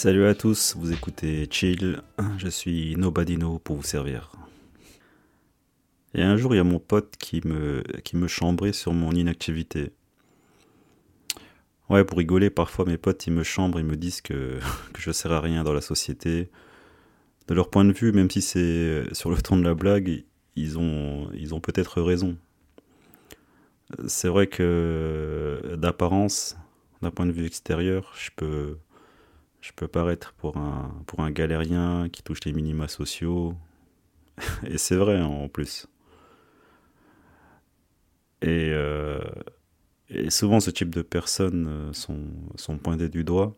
Salut à tous, vous écoutez Chill, je suis Nobadino pour vous servir. Et un jour, il y a mon pote qui me, qui me chambrait sur mon inactivité. Ouais, pour rigoler, parfois mes potes, ils me chambrent, ils me disent que, que je sers à rien dans la société. De leur point de vue, même si c'est sur le ton de la blague, ils ont peut-être raison. C'est vrai que d'apparence, d'un point de vue extérieur, je peux, je peux paraître pour un, galérien qui touche les minima sociaux. Et c'est vrai en plus. Et, euh, et, souvent, ce type de personnes euh, sont, sont pointées du doigt.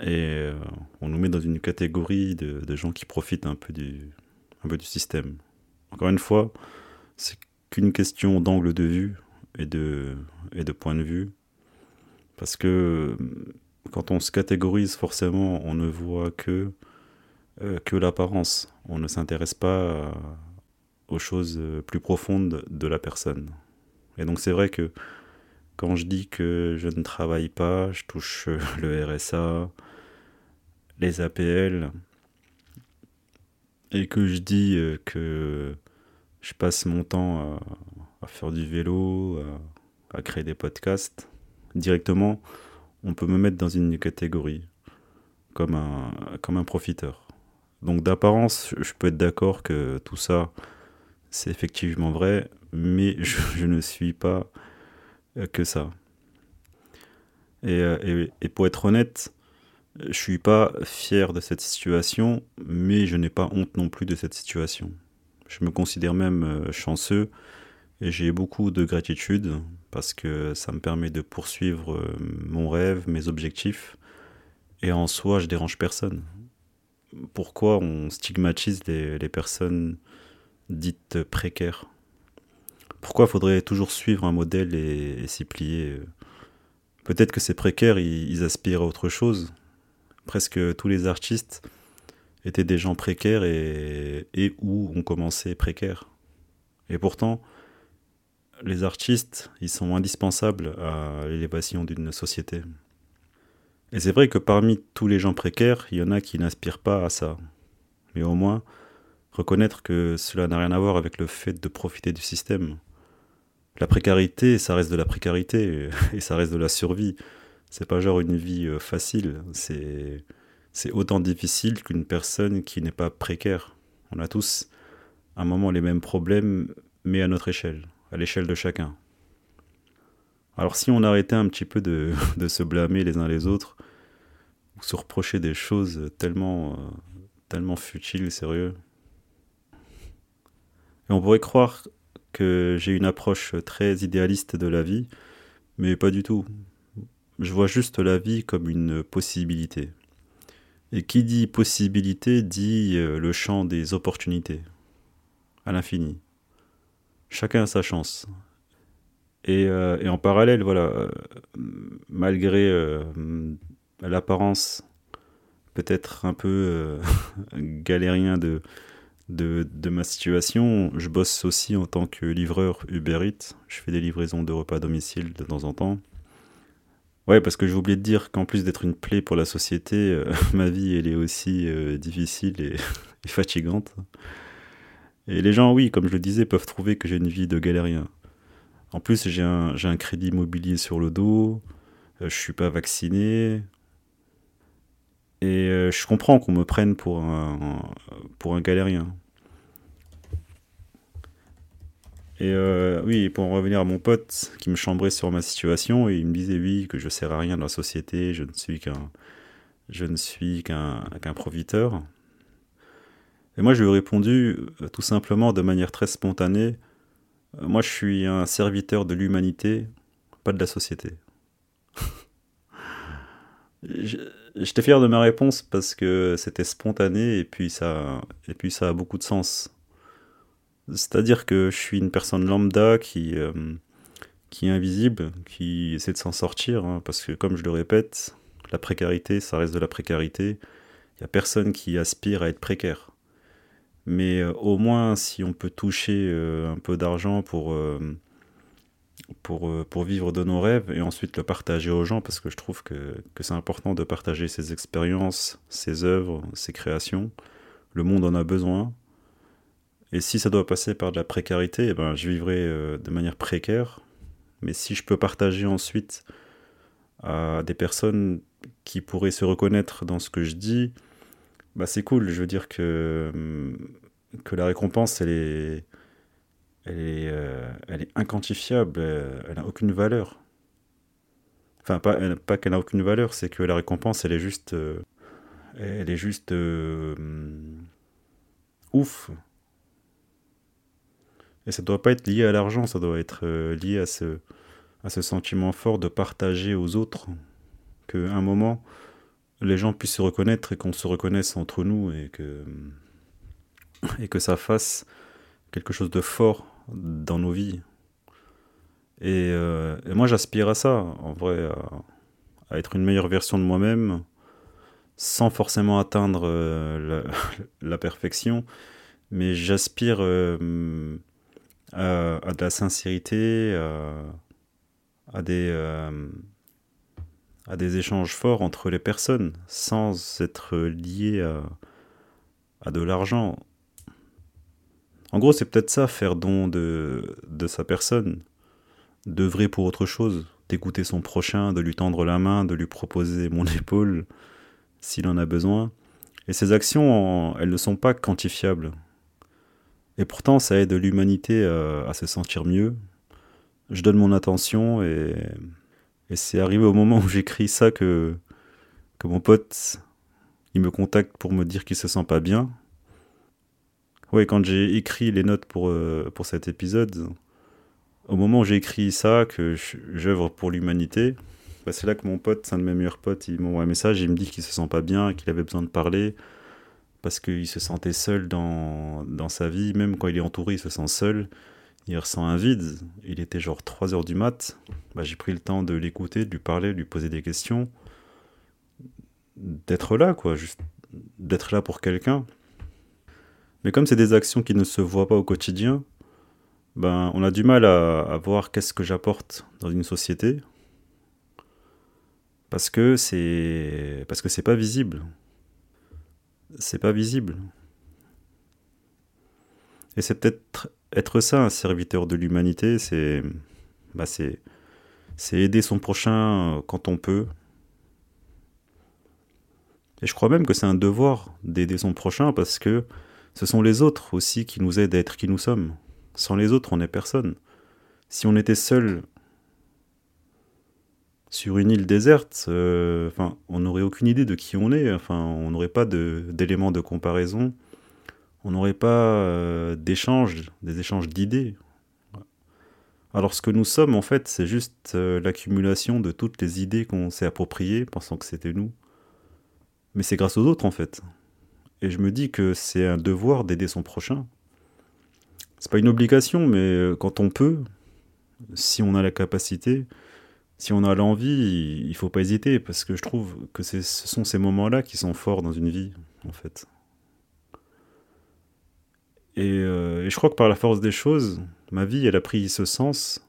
Et euh, on nous met dans une catégorie de, gens qui profitent un peu, du, système. Encore une fois, c'est qu'une question d'angle de vue et de point de vue. Parce que quand on se catégorise, forcément, on ne voit que, euh, que l'apparence. On ne s'intéresse pas aux choses plus profondes de la personne. Et donc c'est vrai que quand je dis que je ne travaille pas, je touche le RSA, les APL, et que je dis que je passe mon temps à, faire du vélo, à, créer des podcasts, directement, on peut me mettre dans une catégorie, comme un, profiteur. Donc d'apparence, je peux être d'accord que tout ça, c'est effectivement vrai, mais je, ne suis pas que ça. Et, et, et, pour être honnête, je suis pas fier de cette situation, mais je n'ai pas honte non plus de cette situation. Je me considère même chanceux et j'ai beaucoup de gratitude parce que ça me permet de poursuivre mon rêve, mes objectifs, et en soi, je dérange personne. Pourquoi on stigmatise les, personnes dites précaires? Pourquoi faudrait toujours suivre un modèle et, s'y plier? Peut-être que ces précaires, ils, ils, aspirent à autre chose. Presque tous les artistes étaient des gens précaires et, et ou ont commencé précaires. Et pourtant, les artistes, ils sont indispensables à l'élévation d'une société. Et c'est vrai que parmi tous les gens précaires, il y en a qui n'aspirent pas à ça. Mais au moins, reconnaître que cela n'a rien à voir avec le fait de profiter du système. La précarité, ça reste de la précarité, et ça reste de la survie. C'est pas genre une vie facile, c'est, c'est autant difficile qu'une personne qui n'est pas précaire. On a tous, à un moment, les mêmes problèmes, mais à notre échelle à l'échelle de chacun. Alors si on arrêtait un petit peu de, se blâmer les uns les autres, ou se reprocher des choses tellement, euh, tellement futiles, sérieux, et on pourrait croire que j'ai une approche très idéaliste de la vie, mais pas du tout. Je vois juste la vie comme une possibilité. Et qui dit possibilité dit euh, le champ des opportunités, à l'infini chacun a sa chance. Et, euh, en parallèle, voilà, euh, malgré euh, l'apparence peut-être un peu galérien de, de, ma situation, je bosse aussi en tant que livreur Uber Eats. Je fais des livraisons de repas à domicile de temps en temps. Ouais, parce que j'ai oublié de dire qu'en plus d'être une plaie pour la société, ma vie, elle est aussi difficile et fatigante. Et les gens, oui, comme je le disais, peuvent trouver que j'ai une vie de galérien. En plus, j'ai un, un, crédit immobilier sur le dos, euh, je suis pas vacciné. Et euh, je comprends qu'on me prenne pour un, pour un galérien. Et euh, oui, pour en revenir à mon pote qui me chambrait sur ma situation, et il me disait oui, que je sers à rien dans la société, je ne suis qu'un je ne suis qu'un profiteur. Et moi, je lui ai répondu euh, tout simplement de manière très spontanée euh, Moi, je suis un serviteur de l'humanité, pas de la société. j'étais fier de ma réponse parce que c'était spontané et puis ça, et puis ça a beaucoup de sens. C'est-à-dire que je suis une personne lambda qui, euh, qui est invisible, qui essaie de s'en sortir, hein, parce que comme je le répète, la précarité, ça reste de la précarité. Il n'y a personne qui aspire à être précaire. Mais euh, au moins, si on peut toucher euh, un peu d'argent pour, pour, pour vivre de nos rêves et ensuite le partager aux gens, parce que je trouve que, que c'est important de partager ses expériences, ses œuvres, ses créations. Le monde en a besoin. Et si ça doit passer par de la précarité, eh ben, je vivrai euh, de manière précaire. Mais si je peux partager ensuite à des personnes qui pourraient se reconnaître dans ce que je dis, bah c'est cool. Je veux dire que, hum, que la récompense, elle est, elle est, euh, elle est inquantifiable, elle n'a aucune valeur. Enfin, pas, pas qu'elle n'a aucune valeur, c'est que la récompense, elle est juste, euh, elle est juste hum, ouf. Et ça ne doit pas être lié à l'argent, ça doit être euh, lié à ce, à ce sentiment fort de partager aux autres, qu'à un moment, les gens puissent se reconnaître et qu'on se reconnaisse entre nous et que, ça fasse quelque chose de fort dans nos vies. Et, euh, moi, j'aspire à ça, en vrai, à, être une meilleure version de moi-même, sans forcément atteindre euh, la, perfection, mais j'aspire euh, à de la sincérité, à, des, à des échanges forts entre les personnes, sans être lié à, de l'argent. En gros, c'est peut-être ça, faire don de, de sa personne, d'œuvrer pour autre chose, d'écouter son prochain, de lui tendre la main, de lui proposer mon épaule s'il en a besoin. Et ces actions, elles ne sont pas quantifiables. Et pourtant, ça aide l'humanité à, se sentir mieux. Je donne mon attention et, c'est arrivé au moment où j'écris ça que, que mon pote, il me contacte pour me dire qu'il se sent pas bien. Ouais, quand j'ai écrit les notes pour, euh, pour cet épisode, au moment où j'ai écrit ça, que j'œuvre pour l'humanité, bah, c'est là que mon pote, c'est un de mes meilleurs potes, il m'envoie un message, il me dit qu'il se sent pas bien, qu'il avait besoin de parler, parce qu'il se sentait seul dans, dans sa vie, même quand il est entouré, il se sent seul, il ressent un vide. Il était genre 3 heures du mat, bah, j'ai pris le temps de l'écouter, de lui parler, de lui poser des questions, d'être là, quoi, juste d'être là pour quelqu'un. Mais comme c'est des actions qui ne se voient pas au quotidien, ben, on a du mal à, voir qu'est-ce que j'apporte dans une société, parce que c'est parce que c'est pas visible c'est pas visible. Et c'est peut-être être ça, un serviteur de l'humanité, c'est bah aider son prochain quand on peut. Et je crois même que c'est un devoir d'aider son prochain parce que ce sont les autres aussi qui nous aident à être qui nous sommes. Sans les autres, on n'est personne. Si on était seul sur une île déserte, euh, on n'aurait aucune idée de qui on est. Enfin, on n'aurait pas d'éléments de, comparaison. On n'aurait pas euh, d'échanges, des échanges d'idées. Alors ce que nous sommes, en fait, c'est juste euh, l'accumulation de toutes les idées qu'on s'est appropriées, pensant que c'était nous. Mais c'est grâce aux autres, en fait. Et je me dis que c'est un devoir d'aider son prochain. C'est pas une obligation, mais quand on peut, si on a la capacité, si on a l'envie, il faut pas hésiter, parce que je trouve que ce sont ces moments-là qui sont forts dans une vie, en fait. Euh, et, je crois que par la force des choses, ma vie, elle a pris ce sens,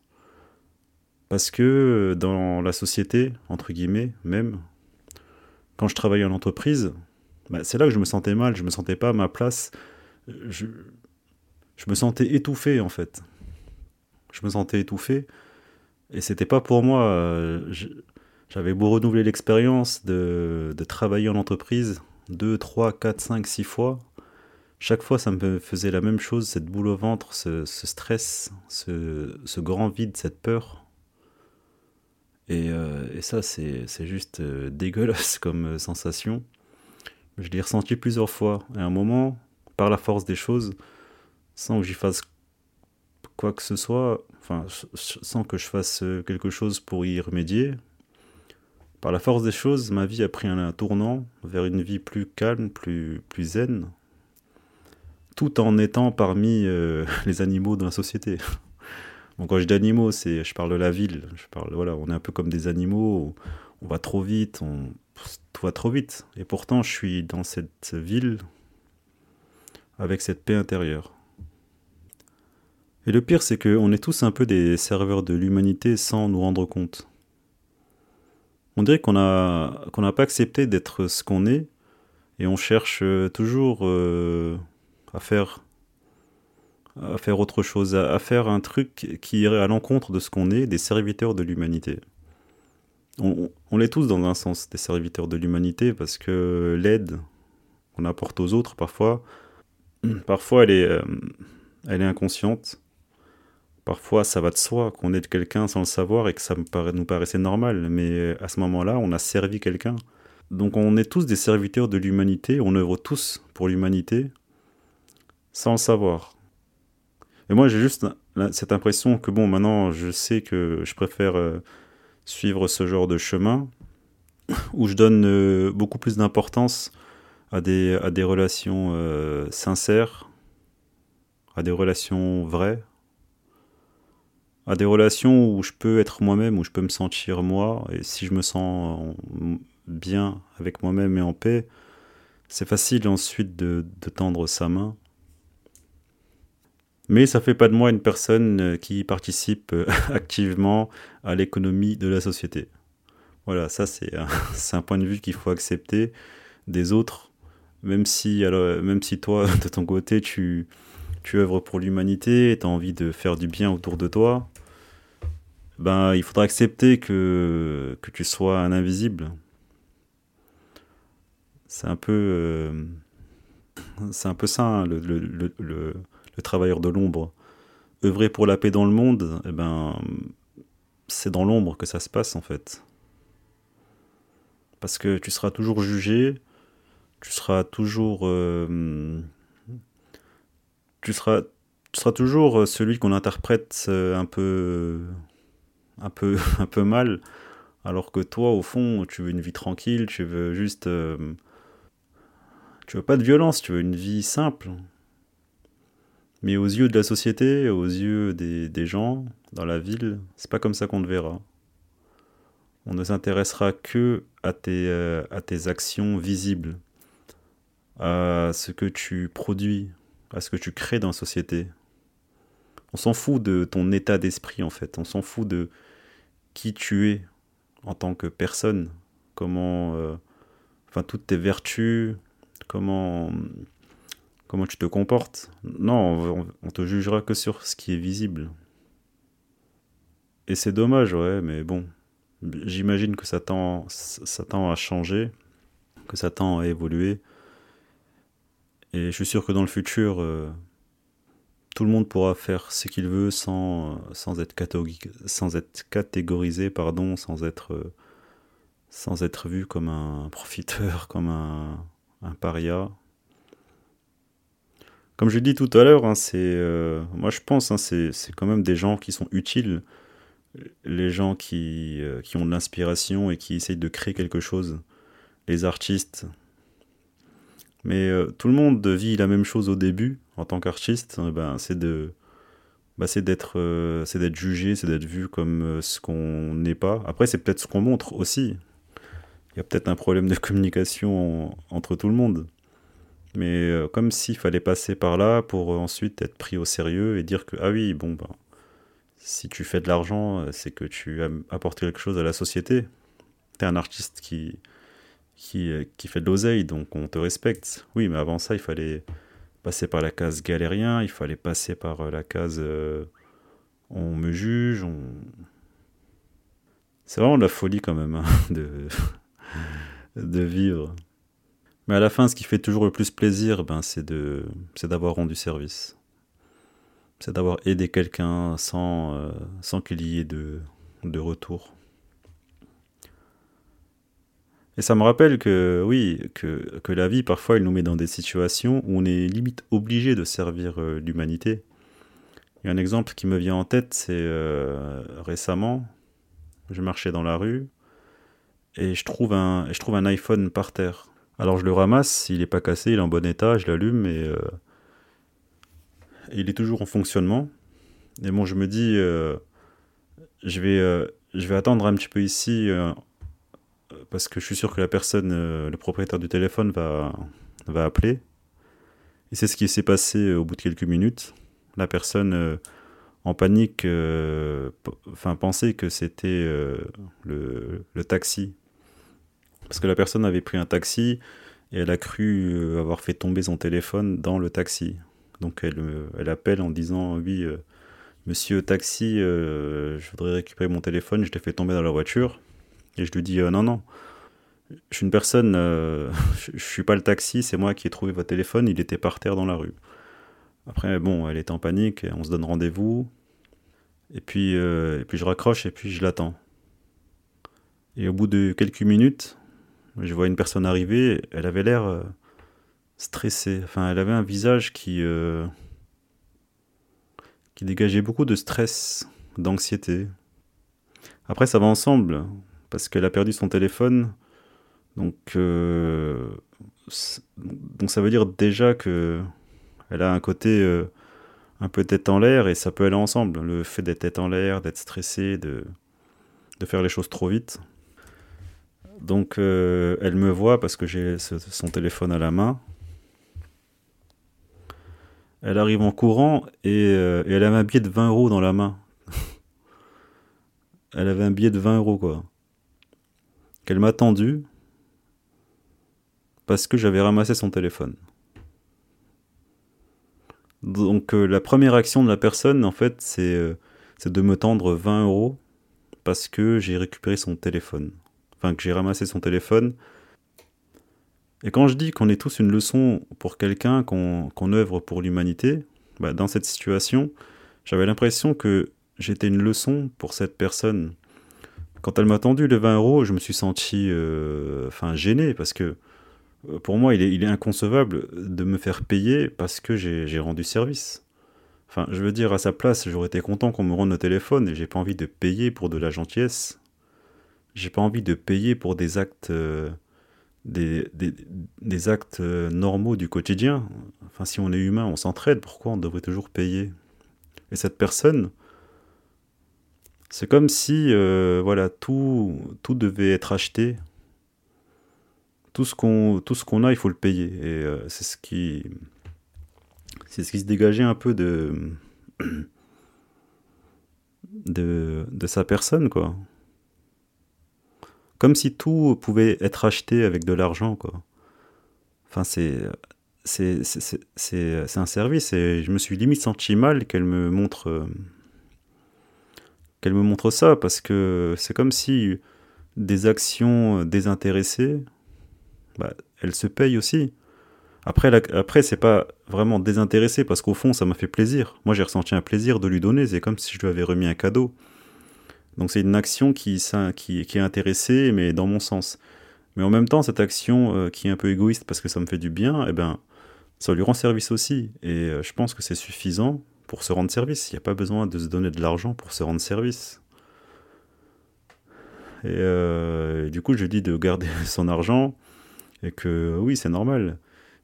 parce que dans la société, entre guillemets, même, quand je travaillais en entreprise, bah, c'est là que je me sentais mal, je me sentais pas à ma place, je, me sentais étouffé, en fait. Je me sentais étouffé, et c'était pas pour moi. Euh, j'avais beau renouveler l'expérience de, de, travailler en entreprise 2, 3, 4, 5, 6 fois. Chaque fois, ça me faisait la même chose, cette boule au ventre, ce, stress, ce, grand vide, cette peur. Et, euh, ça, c'est juste euh, dégueulasse comme sensation. Je l'ai ressenti plusieurs fois. Et à un moment, par la force des choses, sans que j'y fasse quoi que ce soit, enfin, sans que je fasse euh, quelque chose pour y remédier, Par la force des choses, ma vie a pris un, tournant vers une vie plus calme, plus zen, tout en étant parmi euh, les animaux de la société. Quand je dis animaux, c'est, je parle de la ville. Voilà, on est un peu comme des animaux. On va trop vite, on, tout va trop vite. Et pourtant, je suis dans cette ville avec cette paix intérieure. Et le pire, c'est qu'on est tous un peu des serveurs de l'humanité sans nous rendre compte. On dirait qu'on n'a pas accepté d'être ce qu'on est et on cherche toujours euh, à faire à faire autre chose, à, faire un truc qui irait à l'encontre de ce qu'on est, des serviteurs de l'humanité. On, on l'est tous dans un sens, des serviteurs de l'humanité, parce que l'aide qu'on apporte aux autres, parfois, parfois elle est, euh, elle est inconsciente. Parfois, ça va de soi qu'on aide quelqu'un sans le savoir et que ça nous paraissait normal. Mais à ce moment-là, on a servi quelqu'un. Donc on est tous des serviteurs de l'humanité, on œuvre tous pour l'humanité sans le savoir. Et moi, j'ai juste cette impression que, bon, maintenant, je sais que je préfère euh, suivre ce genre de chemin où je donne euh, beaucoup plus d'importance à des, à des relations euh, sincères, à des relations vraies, à des relations où je peux être moi-même, où je peux me sentir moi, et si je me sens bien avec moi-même et en paix, c'est facile ensuite de, de tendre sa main mais ça fait pas de moi une personne euh, qui participe euh, activement à l'économie de la société. Voilà, ça c'est un, un, point de vue qu'il faut accepter des autres, même si, alors, même si toi, de ton côté, tu, tu œuvres pour l'humanité, tu as envie de faire du bien autour de toi, ben, il faudra accepter que, que tu sois un invisible. C'est un peu... Euh, c'est un peu ça, hein, le, le le travailleur de l'ombre. Œuvrer pour la paix dans le monde, eh ben, c'est dans l'ombre que ça se passe en fait. Parce que tu seras toujours jugé, tu seras toujours. Euh, tu, seras, toujours celui qu'on interprète euh, un peu, un, peu, mal, alors que toi, au fond, tu veux une vie tranquille, tu veux juste. Euh, tu veux pas de violence, tu veux une vie simple. Mais aux yeux de la société, aux yeux des, gens dans la ville, c'est pas comme ça qu'on te verra. On ne s'intéressera que à tes, euh, à tes actions visibles, à ce que tu produis, à ce que tu crées dans la société. On s'en fout de ton état d'esprit en fait, on s'en fout de qui tu es en tant que personne, comment, euh, enfin toutes tes vertus, comment comment tu te comportes? Non, on, te jugera que sur ce qui est visible. Et c'est dommage, ouais, mais bon. J'imagine que ça tend, ça à changer, que ça tend à évoluer. Et je suis sûr que dans le futur, euh, tout le monde pourra faire ce qu'il veut sans, sans, être sans être catégorisé, pardon, sans être, sans être vu comme un profiteur, comme un paria. Comme je l'ai dit tout à l'heure, hein, c'est, euh, moi je pense, hein, c'est, quand même des gens qui sont utiles, les gens qui, euh, qui ont de l'inspiration et qui essayent de créer quelque chose, les artistes. Mais euh, tout le monde vit la même chose au début en tant qu'artiste, ben, de, ben, d'être, c'est d'être jugé, c'est d'être vu comme ce qu'on n'est pas. Après, c'est peut-être ce qu'on montre aussi. Il y a peut-être un problème de communication entre tout le monde mais euh, comme s'il fallait passer par là pour euh, ensuite être pris au sérieux et dire que, ah oui, bon, ben, si tu fais de l'argent, euh, c'est que tu as apporté quelque chose à la société. Tu es un artiste qui, qui, qui fait de l'oseille, donc on te respecte. Oui, mais avant ça, il fallait passer par la case galérien, il fallait passer par la case on me juge, on... C'est vraiment de la folie quand même hein, de, de vivre. Mais à la fin, ce qui fait toujours le plus plaisir, ben, c'est d'avoir rendu service. C'est d'avoir aidé quelqu'un sans, euh, sans qu'il y ait de, de retour. Et ça me rappelle que, oui, que, que, la vie, parfois, elle nous met dans des situations où on est limite obligé de servir euh, l'humanité. Il y a un exemple qui me vient en tête, c'est euh, récemment, je marchais dans la rue, et je trouve un, je trouve un iPhone par terre. Alors je le ramasse, il n'est pas cassé, il est en bon état, je l'allume et, euh, il est toujours en fonctionnement. Et bon, je me dis, euh, je, vais, euh, je vais attendre un petit peu ici parce que je suis sûr que la personne, le propriétaire du téléphone va, appeler. Et c'est ce qui s'est passé au bout de quelques minutes. La personne en panique, enfin pensait que c'était le taxi parce que la personne avait pris un taxi et elle a cru euh, avoir fait tomber son téléphone dans le taxi. Donc elle, euh, elle appelle en disant Oui, euh, monsieur taxi, je voudrais récupérer mon téléphone, je l'ai fait tomber dans la voiture. Et je lui dis Non, non, je suis une personne, je, ne suis pas le taxi, c'est moi qui ai trouvé votre téléphone, il était par terre dans la rue. Après, bon, elle est en panique, on se donne rendez-vous. Et puis, et puis je raccroche et puis je l'attends. Et au bout de quelques minutes, je vois une personne arriver, elle avait l'air euh, stressée. Enfin, elle avait un visage qui, euh, qui dégageait beaucoup de stress, d'anxiété. Après, ça va ensemble, parce qu'elle a perdu son téléphone. Donc, euh, ça veut dire déjà que elle a un côté un peu tête en l'air et ça peut aller ensemble. Le fait d'être tête en l'air, d'être stressé, de faire les choses trop vite. Donc euh, elle me voit parce que j'ai son téléphone à la main. Elle arrive en courant euh, et, elle avait un billet de 20 euros dans la main. elle avait un billet de 20 euros quoi. Qu'elle m'a tendu parce que j'avais ramassé son téléphone. Donc euh, la première action de la personne en fait c'est de me tendre 20 euros parce que j'ai récupéré son téléphone enfin que j'ai ramassé son téléphone. Et quand je dis qu'on est tous une leçon pour quelqu'un, qu'on œuvre pour l'humanité, bah, dans cette situation, j'avais l'impression que j'étais une leçon pour cette personne. Quand elle m'a tendu les 20 euros, je me suis senti euh, enfin, gêné parce que euh, pour moi, il est, inconcevable de me faire payer parce que j'ai rendu service. Enfin, je veux dire, à sa place, j'aurais été content qu'on me rende le téléphone et j'ai pas envie de payer pour de la gentillesse j'ai pas envie de payer pour des actes, euh, des, des, actes euh, normaux du quotidien. Enfin, si on est humain, on s'entraide, pourquoi on devrait toujours payer? Et cette personne, c'est comme si euh, voilà, tout, tout devait être acheté. Tout ce qu'on tout ce qu'on a, il faut le payer. Et c'est ce qui c'est ce qui se dégageait un peu de de, de sa personne, quoi. Comme si tout pouvait être acheté avec de l'argent, quoi. Enfin, c'est. Un service et je me suis limite senti mal qu'elle me montre qu'elle me montre ça parce que c'est comme si des actions désintéressées bah, elles se payent aussi après, après c'est pas vraiment désintéressé parce qu'au fond ça m'a fait plaisir moi j'ai ressenti un plaisir de lui donner c'est comme si je lui avais remis un cadeau donc c'est une action qui, est intéressée, mais dans mon sens. Mais en même temps, cette action euh, qui est un peu égoïste parce que ça me fait du bien, eh ben, ça lui rend service aussi. Et euh, je pense que c'est suffisant pour se rendre service. Il n'y a pas besoin de se donner de l'argent pour se rendre service. Et, euh, du coup, je dis de garder son argent et que oui, c'est normal.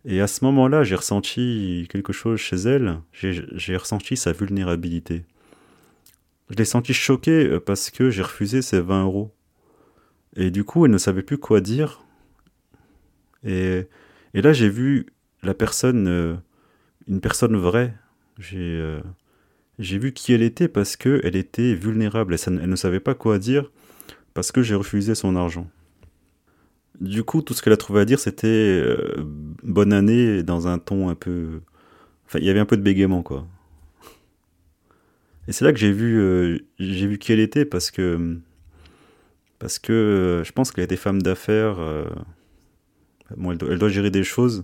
Et à ce moment-là, j'ai ressenti quelque chose chez elle. J'ai ressenti sa vulnérabilité. Je l'ai senti choqué euh, parce que j'ai refusé ces 20 euros. Et du coup, elle ne savait plus quoi dire. Et, et là, j'ai vu la personne, euh, une personne vraie. J'ai euh, j'ai vu qui elle était parce qu'elle était vulnérable. Et elle ne savait pas quoi dire parce que j'ai refusé son argent. Du coup, tout ce qu'elle a trouvé à dire, c'était bonne année dans un ton un peu. Enfin, il y avait un peu de bégaiement, quoi. Et c'est là que j'ai vu, euh, qui elle était parce que, parce que euh, je pense qu'elle était femme d'affaires. Euh, bon, elle doit, gérer des choses.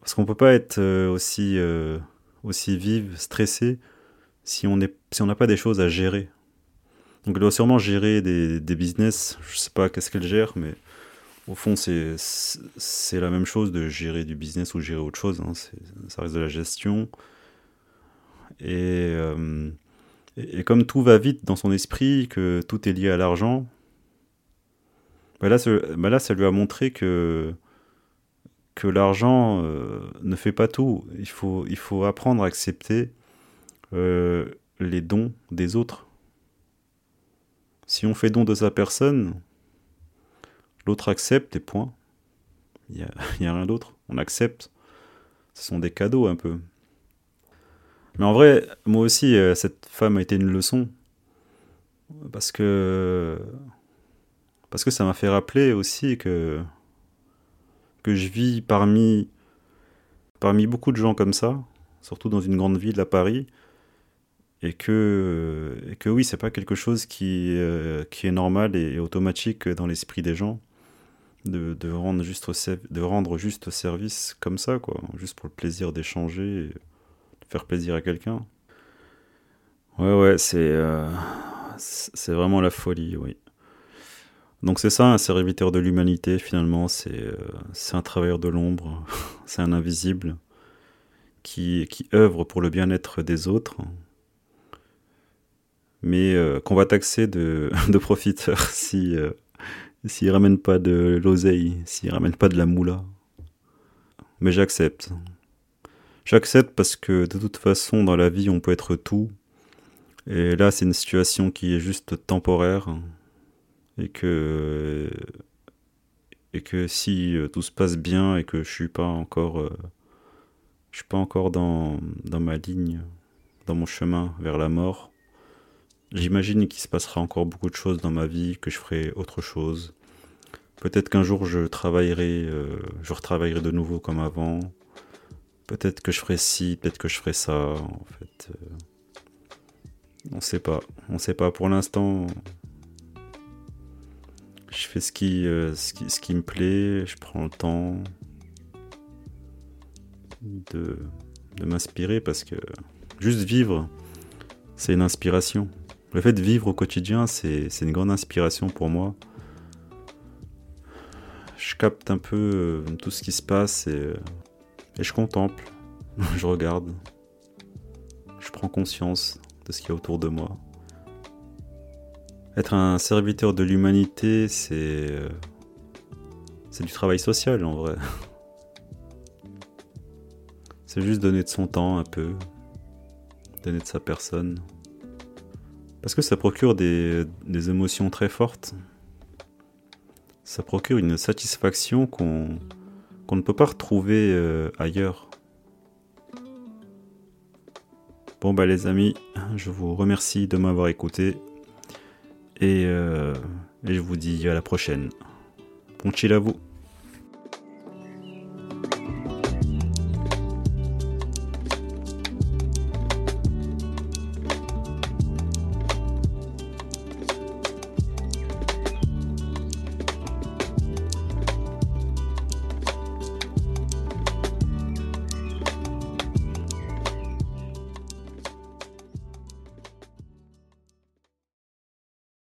Parce qu'on peut pas être aussi, aussi vive, stressée, si on n'a si on pas des choses à gérer. Donc elle doit sûrement gérer des, des business. Je sais pas qu'est-ce qu'elle gère, mais au fond, c'est la même chose de gérer du business ou gérer autre chose. Hein. Ça reste de la gestion. Euh, et, comme tout va vite dans son esprit, que tout est lié à l'argent, Bah là, bah là, ça lui a montré que, que l'argent euh, ne fait pas tout. Il faut, il faut apprendre à accepter euh, les dons des autres. Si on fait don de sa personne, l'autre accepte et point. Il n'y a, a, rien d'autre. On accepte. Ce sont des cadeaux un peu. Mais en vrai, moi aussi, euh, cette femme a été une leçon. Parce que parce que ça m'a fait rappeler aussi que, que je vis parmi, parmi beaucoup de gens comme ça, surtout dans une grande ville à Paris, et que, et que oui, c'est pas quelque chose qui, euh, qui est normal et, automatique dans l'esprit des gens. De, de, rendre juste, de rendre juste service comme ça, quoi, juste pour le plaisir d'échanger, faire plaisir à quelqu'un. Ouais, ouais, c'est euh, c'est vraiment la folie, oui. Donc c'est ça, un serviteur de l'humanité finalement, c'est euh, un travailleur de l'ombre, c'est un invisible qui, qui œuvre pour le bien-être des autres, mais euh, qu'on va taxer de, de profiteur si euh, s'il ramène pas de l'oseille, s'il ramène pas de la moula. Mais j'accepte. J'accepte parce que de toute façon dans la vie on peut être tout. Et là c'est une situation qui est juste temporaire. Et que si euh, tout se passe bien et que je suis pas encore euh, je suis pas encore dans, dans ma ligne dans mon chemin vers la mort j'imagine qu'il se passera encore beaucoup de choses dans ma vie que je ferai autre chose. Peut-être qu'un jour je travaillerai euh, je retravaillerai de nouveau comme avant peut-être que je ferai ci peut-être que je ferai ça en fait on sait pas on sait pas pour l'instant je fais ce qui, euh, ce qui, ce qui, me plaît, je prends le temps de, de m'inspirer parce que juste vivre, c'est une inspiration. Le fait de vivre au quotidien, c'est une grande inspiration pour moi. Je capte un peu euh, tout ce qui se passe et, euh, et je contemple, je regarde, je prends conscience de ce qu'il y a autour de moi. Être un serviteur de l'humanité, c'est. Euh, c'est du travail social en vrai. C'est juste donner de son temps un peu, donner de sa personne. Parce que ça procure des, des émotions très fortes. Ça procure une satisfaction qu'on qu'on ne peut pas retrouver euh, ailleurs. Bon bah les amis, je vous remercie de m'avoir écouté. Euh, et, je vous dis à la prochaine. Bon chill à vous.